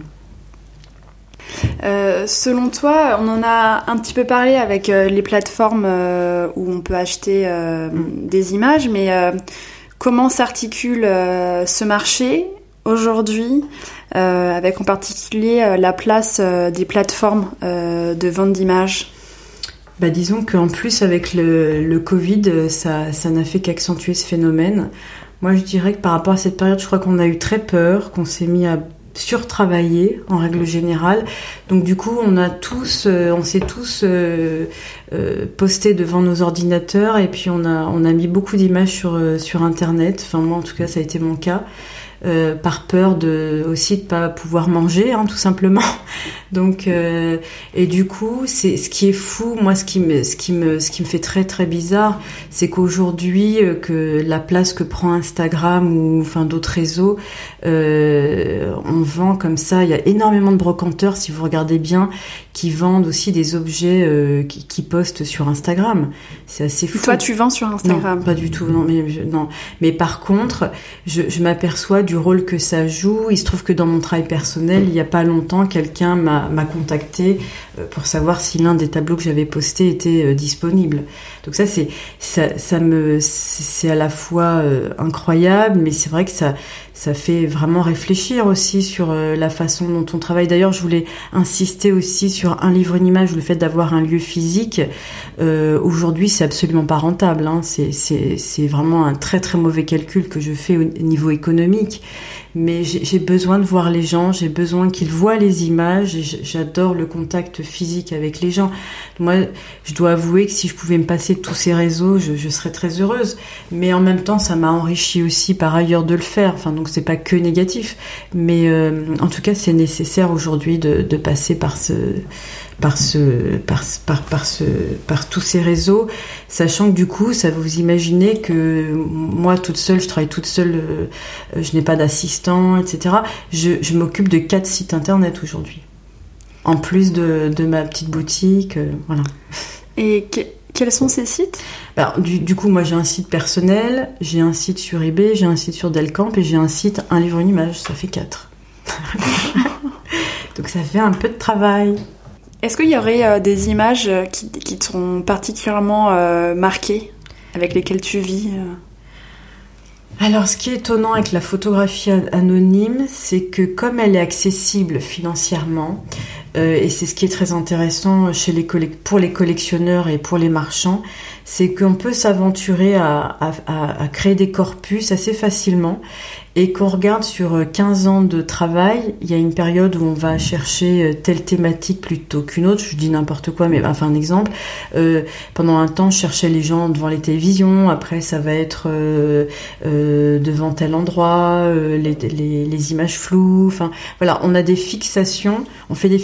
Euh, selon toi, on en a un petit peu parlé avec euh, les plateformes euh, où on peut acheter mm. des images, mais comment s'articule ce marché aujourd'hui, avec en particulier la place des plateformes de vente d'images? Bah, disons qu'en plus avec le, le Covid, ça, ça n'a fait qu'accentuer ce phénomène. Moi, je dirais que par rapport à cette période, je crois qu'on a eu très peur, qu'on s'est mis à surtravaillé en règle générale. Donc du coup, on a tous, euh, on s'est tous euh, euh, postés devant nos ordinateurs et puis on a on a mis beaucoup d'images sur sur internet. Enfin moi en tout cas, ça a été mon cas. Euh, par peur de aussi de pas pouvoir manger, hein, tout simplement. Donc euh, et du coup, c'est ce qui est fou. Moi, ce qui me ce qui me ce qui me fait très très bizarre, c'est qu'aujourd'hui euh, que la place que prend Instagram ou enfin d'autres réseaux, on vend comme ça. Il y a énormément de brocanteurs, si vous regardez bien, qui vendent aussi des objets qui, qui, postent sur Instagram. C'est assez fou. Toi, tu vends sur Instagram Non, pas du tout. Non, mais non. Mais par contre, je, je m'aperçois du rôle que ça joue. Il se trouve que dans mon travail personnel, il n'y a pas longtemps, quelqu'un m'a contacté euh, pour savoir si l'un des tableaux que j'avais posté était euh, disponible. Donc ça, c'est ça, ça me c'est à la fois euh, incroyable, mais c'est vrai que ça ça fait vraiment réfléchir aussi sur la façon dont on travaille. D'ailleurs, je voulais insister aussi sur un livre, une image, le fait d'avoir un lieu physique. Aujourd'hui, c'est absolument pas rentable. Hein. C'est vraiment un très très mauvais calcul que je fais au niveau économique mais j'ai besoin de voir les gens, j'ai besoin qu'ils voient les images, j'adore le contact physique avec les gens. Moi, je dois avouer que si je pouvais me passer de tous ces réseaux, je, je serais très heureuse. Mais en même temps, ça m'a enrichi aussi par ailleurs de le faire. Enfin, donc c'est pas que négatif, mais euh, en tout cas, c'est nécessaire aujourd'hui de, de passer par ce par ce, par, par, par, ce, par tous ces réseaux, sachant que du coup, ça vous imaginez que moi toute seule, je travaille toute seule, euh, je n'ai pas d'assistant, etc. Je, je m'occupe de quatre sites internet aujourd'hui, en plus de, de ma petite boutique, euh, voilà. Et quels sont ces sites? Alors, du, du, coup, moi j'ai un site personnel, j'ai un site sur eBay, j'ai un site sur Delcamp et j'ai un site Un livre, une image. Ça fait quatre. Donc ça fait un peu de travail. Est-ce qu'il y aurait euh, des images euh, qui, qui sont particulièrement euh, marquées, avec lesquelles tu vis alors, ce qui est étonnant avec la photographie anonyme, c'est que comme elle est accessible financièrement, et c'est ce qui est très intéressant chez les pour les collectionneurs et pour les marchands, c'est qu'on peut s'aventurer à, créer des corpus assez facilement et qu'on regarde sur 15 ans de travail, il y a une période où on va chercher euh, telle thématique plutôt qu'une autre. Je dis n'importe quoi, mais enfin un exemple. Euh, pendant un temps, je cherchais les gens devant les télévisions. Après, ça va être euh, euh devant tel endroit, euh, les, les, images floues. Enfin, voilà, on a des fixations, on fait des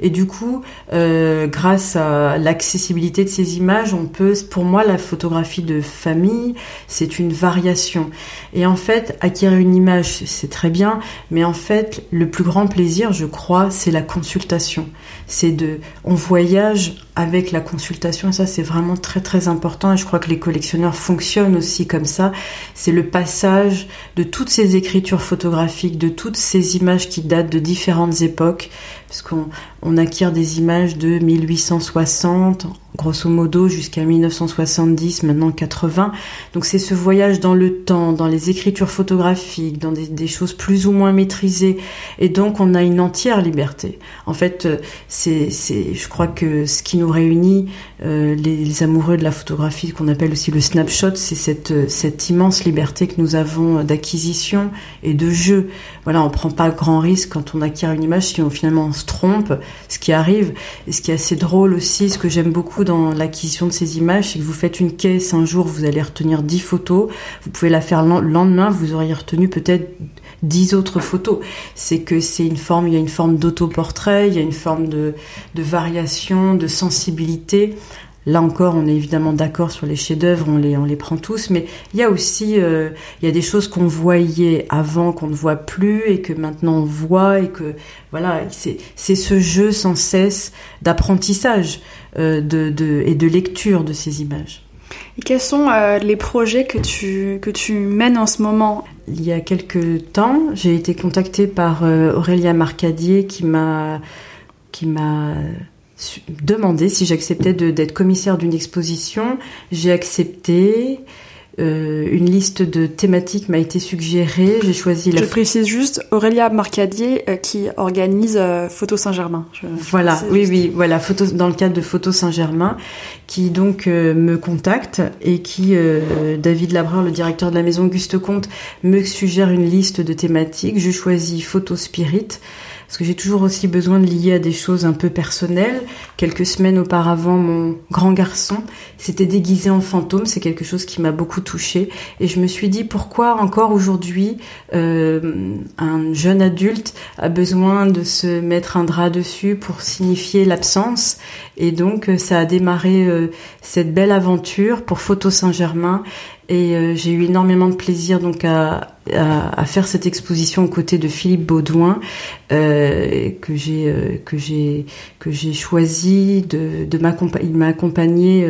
et du coup, grâce à l'accessibilité de ces images, on peut, pour moi, la photographie de famille, c'est une variation. Et en fait, acquérir une image, c'est très bien, mais en fait, le plus grand plaisir, je crois, c'est la consultation. C'est de, on voyage avec la consultation et ça, c'est vraiment très très important. Et je crois que les collectionneurs fonctionnent aussi comme ça. C'est le passage de toutes ces écritures photographiques, de toutes ces images qui datent de différentes époques, parce qu'on on acquiert des images de 1860 grosso modo jusqu'à 1970, maintenant 80. Donc c'est ce voyage dans le temps, dans les écritures photographiques, dans des, choses plus ou moins maîtrisées. Et donc on a une entière liberté. En fait, euh, c'est, je crois que ce qui nous réunit, euh, les, amoureux de la photographie, qu'on appelle aussi le snapshot, c'est cette, euh, immense liberté que nous avons d'acquisition et de jeu. Voilà, on prend pas grand risque quand on acquiert une image si on finalement on se trompe, ce qui arrive. Et ce qui est assez drôle aussi, ce que j'aime beaucoup dans l'acquisition de ces images, c'est que vous faites une caisse un jour, vous allez retenir 10 photos, vous pouvez la faire le lendemain, vous auriez retenu peut-être 10 autres photos. C'est que c'est une forme, il y a une forme d'autoportrait, il y a une forme de, variation, de sensibilité. Là encore, on est évidemment d'accord sur les chefs-d'œuvre, on les, on les prend tous, mais il y a aussi, euh, il y a des choses qu'on voyait avant qu'on ne voit plus et que maintenant on voit et que voilà, c'est ce jeu sans cesse d'apprentissage de, de, et de lecture de ces images. Et quels sont euh, les projets que tu, que tu mènes en ce moment? Il y a quelques temps, j'ai été contactée par Aurélia Marcadier qui m'a qui m'a demandé si j'acceptais d'être commissaire d'une exposition. J'ai accepté. Euh, une liste de thématiques m'a été suggérée. J'ai choisi la. Je précise juste Aurélia Marcadier euh, qui organise euh, Photo Saint-Germain. Voilà, oui, oui, voilà, photo dans le cadre de Photo Saint-Germain, qui donc me contacte et qui David Labreur, le directeur de la maison Auguste Comte, me suggère une liste de thématiques. Je choisis Photo Spirit parce que j'ai toujours aussi besoin de lier à des choses un peu personnelles. Quelques semaines auparavant, mon grand garçon s'était déguisé en fantôme, c'est quelque chose qui m'a beaucoup touchée, et je me suis dit pourquoi encore aujourd'hui euh, un jeune adulte a besoin de se mettre un drap dessus pour signifier l'absence, et donc euh, ça a démarré euh, cette belle aventure pour Photo Saint-Germain, et euh, j'ai eu énormément de plaisir donc à, à, faire cette exposition aux côtés de Philippe Baudouin euh, que j'ai euh, que j'ai que j'ai choisi de, de m'accompagner. Il m'a accompagné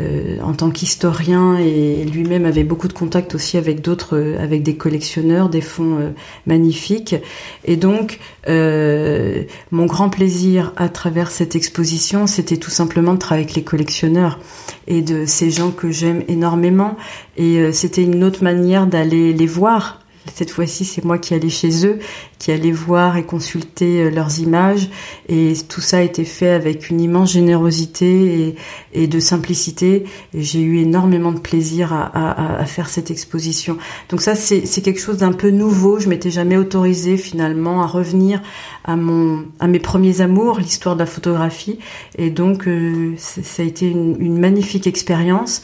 euh, euh, en tant qu'historien et lui-même avait beaucoup de contacts aussi avec d'autres avec des collectionneurs, des fonds magnifiques. Et donc mon grand plaisir à travers cette exposition, c'était tout simplement de travailler avec les collectionneurs et de ces gens que j'aime énormément. Et euh, c'était une autre manière d'aller les voir. Cette fois-ci, c'est moi qui allais chez eux, qui allais voir et consulter euh, leurs images. Et tout ça a été fait avec une immense générosité et, de simplicité. Et j'ai eu énormément de plaisir à, faire cette exposition. Donc ça, c'est quelque chose d'un peu nouveau. Je m'étais jamais autorisée finalement à revenir à mon à mes premiers amours, l'histoire de la photographie. Et donc, euh, ça a été une magnifique expérience.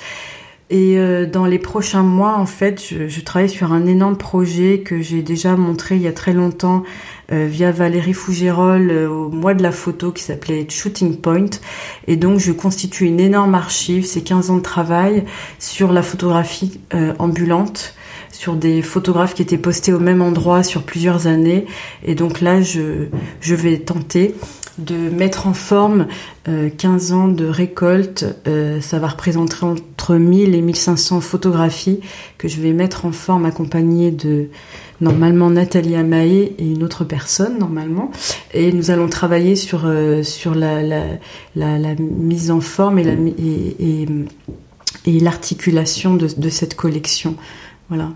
Et euh, dans les prochains mois, en fait, je, travaille sur un énorme projet que j'ai déjà montré il y a très longtemps euh, via Valérie Fougérol euh, au mois de la photo qui s'appelait Shooting Point. Et donc, je constitue une énorme archive, c'est 15 ans de travail sur la photographie ambulante sur des photographes qui étaient postés au même endroit sur plusieurs années. Et donc là, je, vais tenter de mettre en forme 15 ans de récolte. ça va représenter entre 1000 et 1500 photographies que je vais mettre en forme accompagnées de normalement Nathalie Amae et une autre personne normalement. Et nous allons travailler sur, sur la, mise en forme et la, et, et, l'articulation de cette collection. Voilà.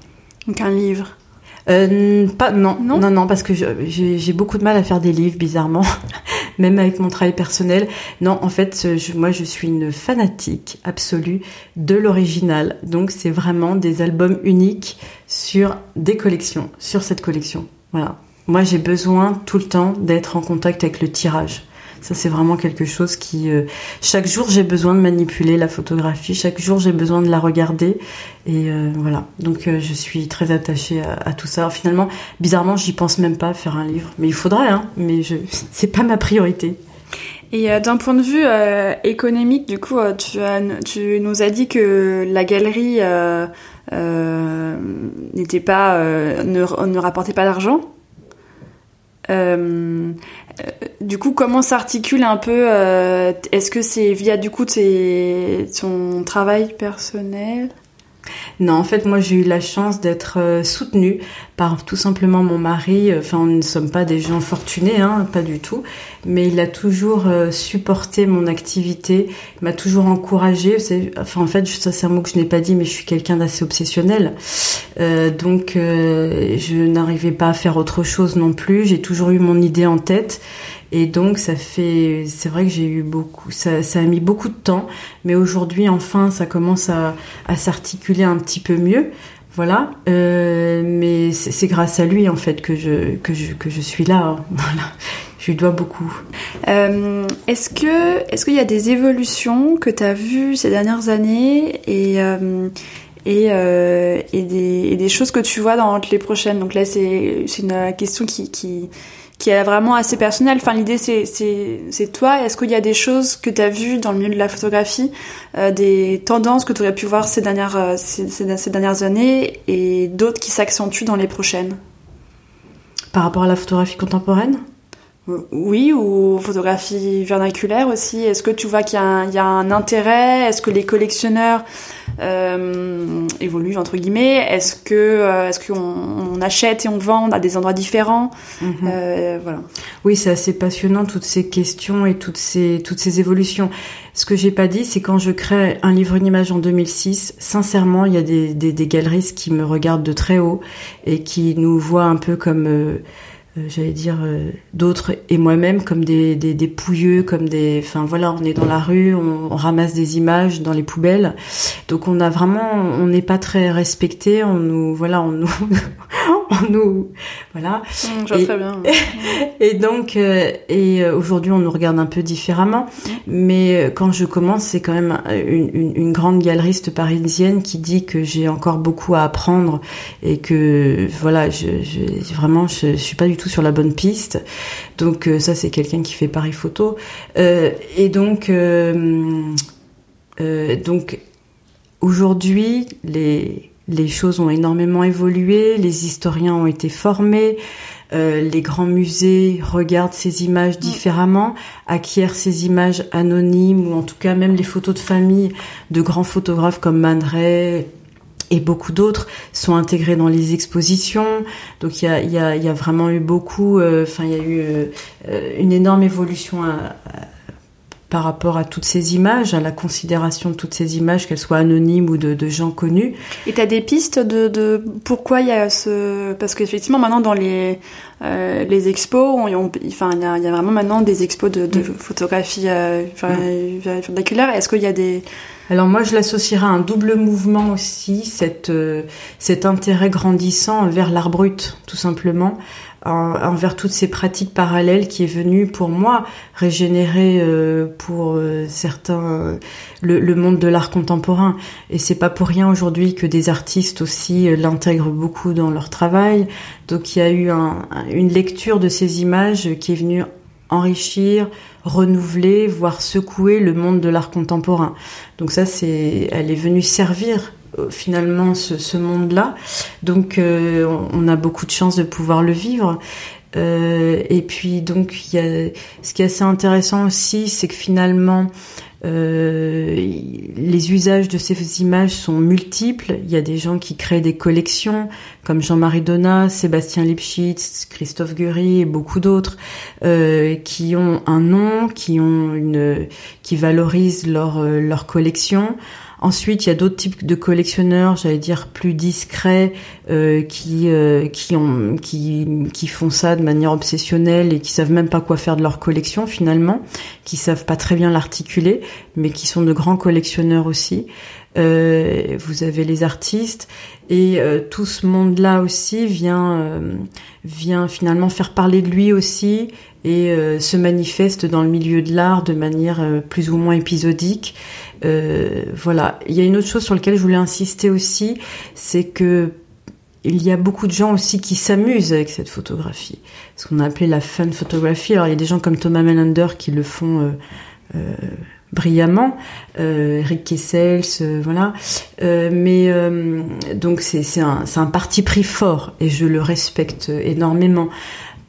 Donc un livre euh, pas non, non, non, parce que j'ai beaucoup de mal à faire des livres, bizarrement, même avec mon travail personnel. Non, en fait, moi, je suis une fanatique absolue de l'original. Donc, c'est vraiment des albums uniques sur des collections, sur cette collection. Voilà. Moi, j'ai besoin tout le temps d'être en contact avec le tirage. Ça, c'est vraiment quelque chose qui... Euh, chaque jour, j'ai besoin de manipuler la photographie. Chaque jour, j'ai besoin de la regarder. Et euh, voilà. Donc, euh, je suis très attachée à, tout ça. finalement, bizarrement, j'y pense même pas à faire un livre. Mais il faudrait, hein. Mais je... c'est pas ma priorité. Et d'un point de vue économique, du coup, tu, nous as dit que la galerie n'était pas, ne rapportait pas d'argent. Du coup, comment s'articule un peu euh, Est-ce que c'est via du coup ton travail personnel? Non, en fait, moi, j'ai eu la chance d'être euh, soutenue par tout simplement mon mari. Enfin, on ne sommes pas des gens fortunés, hein, pas du tout. Mais il a toujours euh, supporté mon activité, il m'a toujours encouragée. Enfin, en fait, ça c'est un mot que je n'ai pas dit, mais je suis quelqu'un d'assez obsessionnel. Donc, je n'arrivais pas à faire autre chose non plus. J'ai toujours eu mon idée en tête. Et donc ça fait, c'est vrai que j'ai eu beaucoup, ça, ça, a mis beaucoup de temps, mais aujourd'hui enfin ça commence à, s'articuler un petit peu mieux. Voilà, euh, mais c'est grâce à lui en fait que je que je, que je suis là. Hein. Voilà, je lui dois beaucoup. Euh, est-ce que est-ce qu'il y a des évolutions que tu as vues ces dernières années et euh, et, des, choses que tu vois dans les prochaines? Donc là, c'est une question qui, qui est vraiment assez personnel. Enfin, l'idée, c'est, c'est, c'est toi. Est-ce qu'il y a des choses que tu as vues dans le milieu de la photographie, euh, des tendances que tu aurais pu voir ces dernières, euh, ces, dernières années et d'autres qui s'accentuent dans les prochaines? Par rapport à la photographie contemporaine? Oui, ou photographie vernaculaire aussi. Est-ce que tu vois qu'il y a un, il y a un intérêt? Est-ce que les collectionneurs euh, évoluent entre guillemets? Est-ce que euh, est-ce qu'on on achète et on vend à des endroits différents? Mhm. euh, Voilà. Oui, c'est assez passionnant toutes ces questions et toutes ces toutes ces évolutions. Ce que j'ai pas dit, c'est quand je crée un livre une image en 2006, sincèrement, il y a des, des, des galeristes qui me regardent de très haut et qui nous voient un peu comme euh, j'allais dire euh, d'autres et moi-même comme des, des, des, pouilleux comme des enfin voilà on est dans la rue on, ramasse des images dans les poubelles donc on a vraiment on n'est pas très respecté on nous voilà on nous on nous voilà mmh, et, très bien. et donc euh, et aujourd'hui on nous regarde un peu différemment mmh. mais quand je commence c'est quand même une, une, une, grande galeriste parisienne qui dit que j'ai encore beaucoup à apprendre et que voilà je, je vraiment je, je suis pas du tout sur la bonne piste. Donc euh, ça, c'est quelqu'un qui fait Paris Photo. Euh, et donc, euh, donc aujourd'hui, les, les choses ont énormément évolué, les historiens ont été formés, les grands musées regardent ces images différemment, acquièrent ces images anonymes ou en tout cas même les photos de famille de grands photographes comme Man Ray, et beaucoup d'autres sont intégrés dans les expositions. Donc il y a, vraiment eu beaucoup, euh, enfin il y a eu euh, une énorme évolution par rapport à toutes ces images, à la considération de toutes ces images, qu'elles soient anonymes ou de, de gens connus. Et tu as des pistes de, de pourquoi il y a ce... Parce qu'effectivement maintenant dans les, euh, les expos, on, enfin il y, a, y, a, vraiment maintenant des expos de, de mm. photographie euh, mm. Est-ce qu'il y a des alors moi, je l'associerais à un double mouvement aussi, cette, euh, cet intérêt grandissant vers l'art brut, tout simplement, envers toutes ces pratiques parallèles qui est venu pour moi régénérer euh, pour euh, certains le, le, monde de l'art contemporain. Et c'est pas pour rien aujourd'hui que des artistes aussi l'intègrent beaucoup dans leur travail. Donc il y a eu un, une lecture de ces images qui est venue enrichir, renouveler, voire secouer le monde de l'art contemporain. Donc ça, c'est, elle est venue servir euh, finalement ce, monde-là. Donc euh, on a beaucoup de chance de pouvoir le vivre. et puis donc y a, ce qui est assez intéressant aussi, c'est que finalement euh, les usages de ces images sont multiples. Il y a des gens qui créent des collections, comme Jean-Marie Donat, Sébastien Lipschitz, Christophe Gury et beaucoup d'autres, euh, qui ont un nom, qui ont une, qui valorisent leur euh, leur collection. Ensuite, il y a d'autres types de collectionneurs, j'allais dire plus discrets, euh, qui euh, qui ont qui qui font ça de manière obsessionnelle et qui savent même pas quoi faire de leur collection finalement, qui savent pas très bien l'articuler, mais qui sont de grands collectionneurs aussi. Euh, vous avez les artistes et euh, tout ce monde-là aussi vient euh, vient finalement faire parler de lui aussi et se manifeste dans le milieu de l'art de manière plus ou moins épisodique. Euh, voilà. Il y a une autre chose sur laquelle je voulais insister aussi, c'est que il y a beaucoup de gens aussi qui s'amusent avec cette photographie, ce qu'on a appelé la fun photographie. Alors il y a des gens comme Thomas Melander qui le font euh, euh, brillamment, Eric Kessels, voilà. mais donc c'est un, un parti pris fort et je le respecte énormément.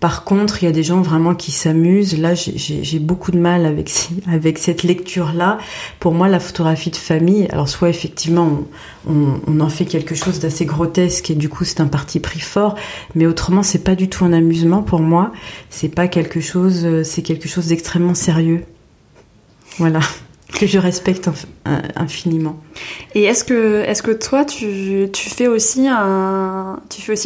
Par contre, il y a des gens vraiment qui s'amusent. Là, j'ai beaucoup de mal avec, cette lecture-là. Pour moi, la photographie de famille, alors soit effectivement, on, en fait quelque chose d'assez grotesque et du coup, c'est un parti pris fort, mais autrement, c'est pas du tout un amusement pour moi. C'est pas quelque chose, c'est quelque chose d'extrêmement sérieux. Voilà que je respecte infiniment. Et est-ce que, est-ce que toi, tu fais aussi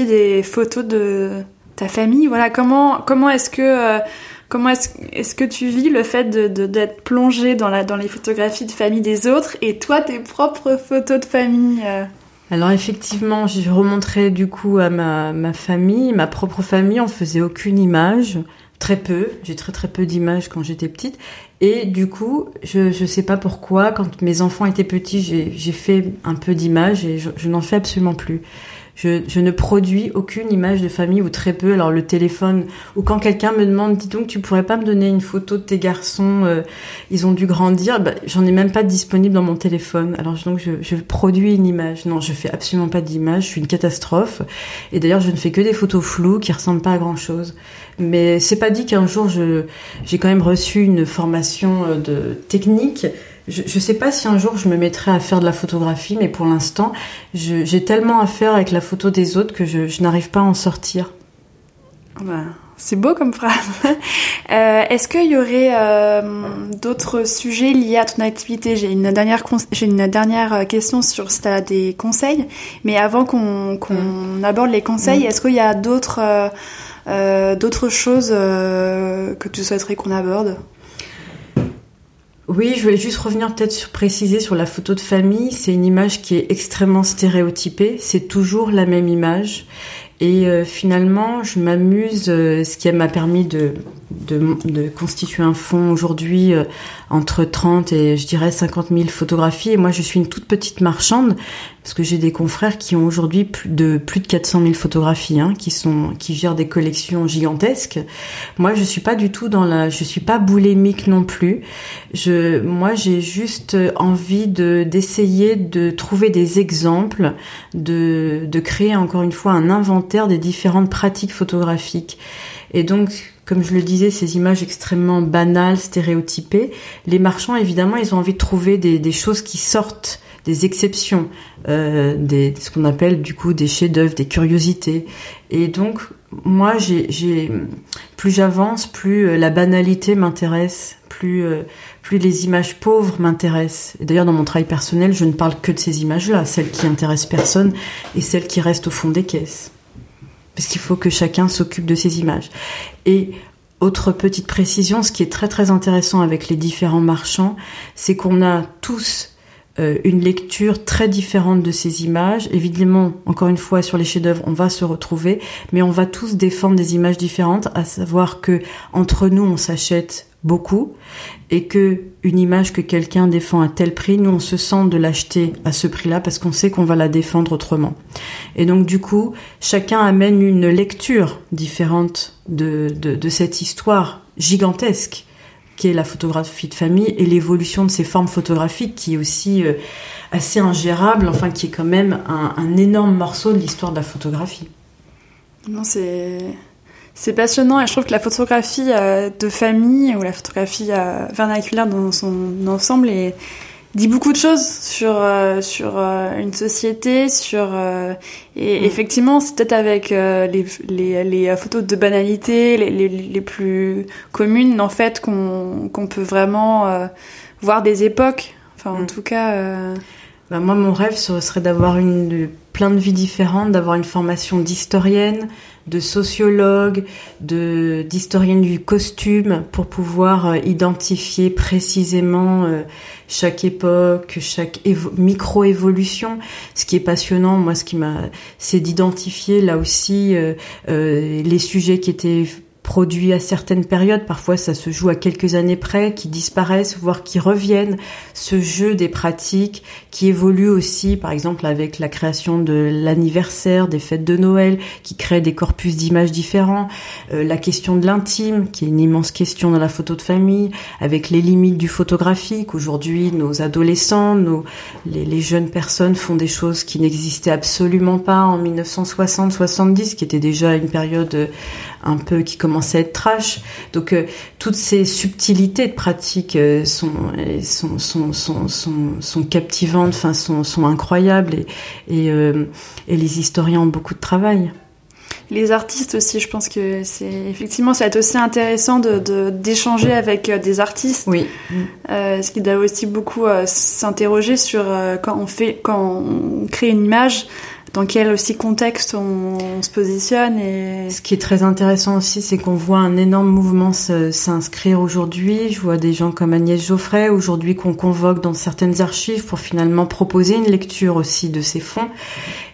des photos de ta famille. Voilà, comment comment est-ce que euh, comment est-ce est que tu vis le fait d'être plongé dans la dans les photographies de famille des autres et toi tes propres photos de famille. Euh? Alors effectivement, je remonterai du coup à ma, ma famille, ma propre famille, on faisait aucune image, très peu, j'ai très très peu d'images quand j'étais petite. Et du coup, je ne sais pas pourquoi, quand mes enfants étaient petits, j'ai fait un peu d'images et je, je n'en fais absolument plus. Je, ne produis aucune image de famille ou très peu. Alors le téléphone ou quand quelqu'un me demande, dis donc, tu pourrais pas me donner une photo de tes garçons euh, Ils ont dû grandir. Bah, J'en ai même pas disponible dans mon téléphone. Alors donc je, je produis une image. Non, je fais absolument pas d'image. Je suis une catastrophe. Et d'ailleurs, je ne fais que des photos floues qui ressemblent pas à grand chose. Mais c'est pas dit qu'un jour je j'ai quand même reçu une formation euh, de technique je ne sais pas si un jour je me mettrai à faire de la photographie, mais pour l'instant, j'ai tellement à faire avec la photo des autres que je, n'arrive pas à en sortir. Bah, c'est beau comme phrase. Euh, est-ce qu'il y aurait euh, d'autres sujets liés à ton activité? J'ai une dernière une dernière euh, question sur si tu as des conseils, mais avant qu'on mm. aborde les conseils, mm. est-ce qu'il y a d'autres d'autres choses que tu souhaiterais qu'on aborde? Oui, je voulais juste revenir peut-être sur préciser sur la photo de famille. C'est une image qui est extrêmement stéréotypée. C'est toujours la même image. Et euh, finalement, je m'amuse, euh, ce qui m'a permis de, de, de, constituer un fonds aujourd'hui euh, entre 30 et je dirais 50 000 photographies. Et moi, je suis une toute petite marchande parce que j'ai des confrères qui ont aujourd'hui plus de plus de 400 000 photographies, hein, qui sont qui gèrent des collections gigantesques. Moi, je suis pas du tout dans la, je suis pas boulémique non plus. Je, moi, j'ai juste envie de d'essayer de trouver des exemples, de de créer encore une fois un inventaire des différentes pratiques photographiques. Et donc, comme je le disais, ces images extrêmement banales, stéréotypées, les marchands, évidemment, ils ont envie de trouver des, des choses qui sortent des exceptions, euh, des, ce qu'on appelle du coup des chefs-d'œuvre, des curiosités. Et donc, moi, j'ai, plus j'avance, plus euh, la banalité m'intéresse, plus, euh, plus les images pauvres m'intéressent. Et d'ailleurs, dans mon travail personnel, je ne parle que de ces images-là, celles qui intéressent personne et celles qui restent au fond des caisses parce qu'il faut que chacun s'occupe de ces images. Et autre petite précision, ce qui est très très intéressant avec les différents marchands, c'est qu'on a tous euh, une lecture très différente de ces images. Évidemment, encore une fois, sur les chefs-d'œuvre, on va se retrouver, mais on va tous défendre des images différentes, à savoir que entre nous, on s'achète beaucoup et que une image que quelqu'un défend à tel prix, nous on se sent de l'acheter à ce prix-là parce qu'on sait qu'on va la défendre autrement. Et donc du coup, chacun amène une lecture différente de, de, cette histoire gigantesque qui est la photographie de famille et l'évolution de ces formes photographiques qui est aussi euh, assez ingérable, enfin qui est quand même un, un énorme morceau de l'histoire de la photographie. Non, c'est C'est passionnant et je trouve que la photographie euh, de famille ou la photographie euh, vernaculaire dans son ensemble est, dit beaucoup de choses sur euh, sur une société, sur et mm. effectivement c'est peut-être avec les, les, les photos de banalité les, les, plus communes en fait qu'on qu'on peut vraiment voir des époques. Enfin en mm. tout cas. Bah, moi, mon rêve, ce serait d'avoir une, plein de vies différentes, d'avoir une formation d'historienne, de sociologue, de d'historienne du costume, pour pouvoir euh, identifier précisément euh, chaque époque, chaque micro-évolution. Ce qui est passionnant, moi, ce qui m'a, c'est d'identifier là aussi euh, les sujets qui étaient produits à certaines périodes, parfois ça se joue à quelques années près, qui disparaissent, voire qui reviennent. Ce jeu des pratiques qui évolue aussi, par exemple avec la création de l'anniversaire, des fêtes de Noël, qui crée des corpus d'images différents. Euh, la question de l'intime, qui est une immense question dans la photo de famille, avec les limites du photographique. Aujourd'hui, nos adolescents, nos, les, les jeunes personnes font des choses qui n'existaient absolument pas en 1960-70, qui était déjà une période un peu qui commençait à être trash. Donc euh, toutes ces subtilités de pratique euh, sont, sont, sont, sont, sont, sont captivantes, enfin sont, sont incroyables et, et, euh, et les historiens ont beaucoup de travail les artistes aussi, je pense que c'est effectivement ça va être aussi intéressant de d'échanger avec des artistes. Oui. Euh, ce qui doit aussi beaucoup s'interroger sur quand on fait quand on crée une image, dans quel aussi contexte on, se positionne. Et... Ce qui est très intéressant aussi, c'est qu'on voit un énorme mouvement s'inscrire aujourd'hui. Je vois des gens comme Agnès Geoffrey aujourd'hui qu'on convoque dans certaines archives pour finalement proposer une lecture aussi de ces fonds.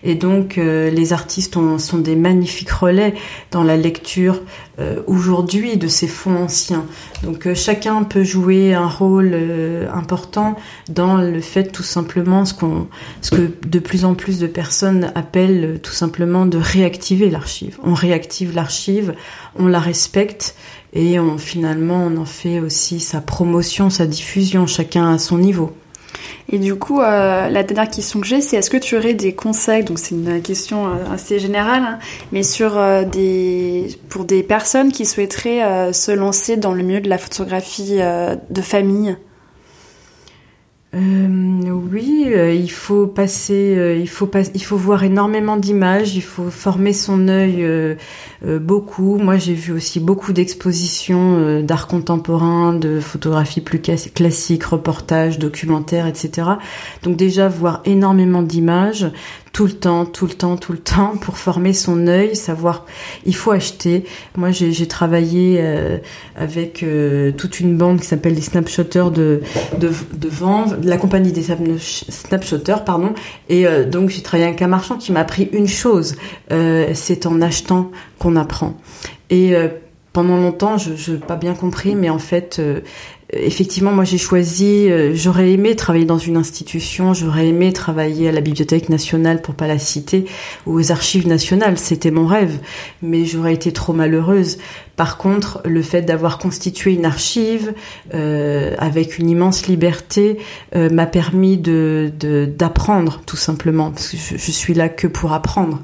Et donc euh, les artistes sont des magnifiques relais dans la lecture euh, aujourd'hui de ces fonds anciens. Donc euh, chacun peut jouer un rôle important dans le fait tout simplement ce qu'on ce que de plus en plus de personnes appellent tout simplement de réactiver l'archive. On réactive l'archive, on la respecte et on finalement on en fait aussi sa promotion, sa diffusion, chacun à son niveau. Et du coup, euh, la dernière question que j'ai, c'est est-ce que tu aurais des conseils Donc c'est une question euh, assez générale, hein, mais sur euh, des pour des personnes qui souhaiteraient se lancer dans le milieu de la photographie de famille? Oui, il faut passer, il faut il faut voir énormément d'images, il faut former son œil beaucoup. Moi, j'ai vu aussi beaucoup d'expositions d'art contemporain, de photographie plus classique, reportages, documentaires, etc. Donc déjà voir énormément d'images, tout le temps, tout le temps, tout le temps pour former son œil, savoir. Il faut acheter. Moi, j'ai travaillé euh, avec euh, toute une bande qui s'appelle les Snapshotters de de, de la compagnie des Snapshotters, pardon. Et euh, donc j'ai travaillé avec un marchand qui m'a appris une chose c'est en achetant qu'on apprend. Et pendant longtemps, je n'ai pas bien compris, mais en fait, effectivement, moi j'ai choisi, euh, j'aurais aimé travailler dans une institution, j'aurais aimé travailler à la Bibliothèque nationale pour pas la citer, ou aux archives nationales, c'était mon rêve, mais j'aurais été trop malheureuse. Par contre, le fait d'avoir constitué une archive euh, avec une immense liberté euh, m'a permis d'apprendre tout simplement, parce que je, suis là que pour apprendre,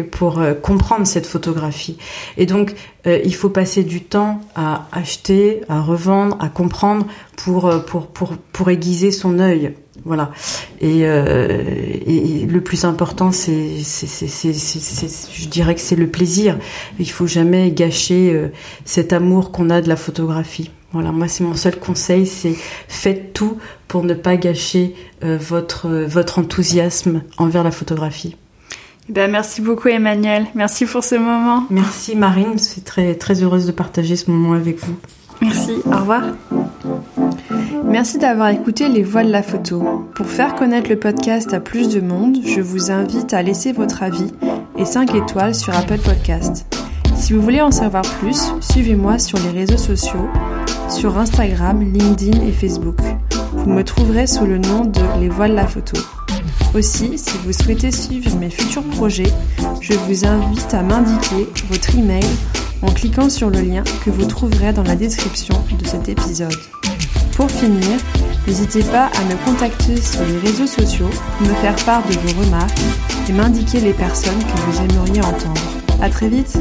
pour euh, comprendre cette photographie. Et donc, euh, il faut passer du temps à acheter, à revendre, à comprendre pour euh, pour pour pour aiguiser son œil. Voilà. Et, le plus important, c'est, je dirais que c'est le plaisir. Il faut jamais gâcher cet amour qu'on a de la photographie. Voilà, moi c'est mon seul conseil, c'est faites tout pour ne pas gâcher votre votre enthousiasme envers la photographie. Ben, merci beaucoup Emmanuel, merci pour ce moment. Merci Marine, je suis très, très heureuse de partager ce moment avec vous. Merci, au revoir. Merci d'avoir écouté Les Voix de la photo. Pour faire connaître le podcast à plus de monde, je vous invite à laisser votre avis et 5 étoiles sur Apple Podcast. Si vous voulez en savoir plus, suivez-moi sur les réseaux sociaux, sur Instagram, LinkedIn et Facebook. Vous me trouverez sous le nom de Les Voix de la photo. Aussi, si vous souhaitez suivre mes futurs projets, je vous invite à m'indiquer votre email en cliquant sur le lien que vous trouverez dans la description de cet épisode. Pour finir, n'hésitez pas à me contacter sur les réseaux sociaux me faire part de vos remarques et m'indiquer les personnes que vous aimeriez entendre. À très vite!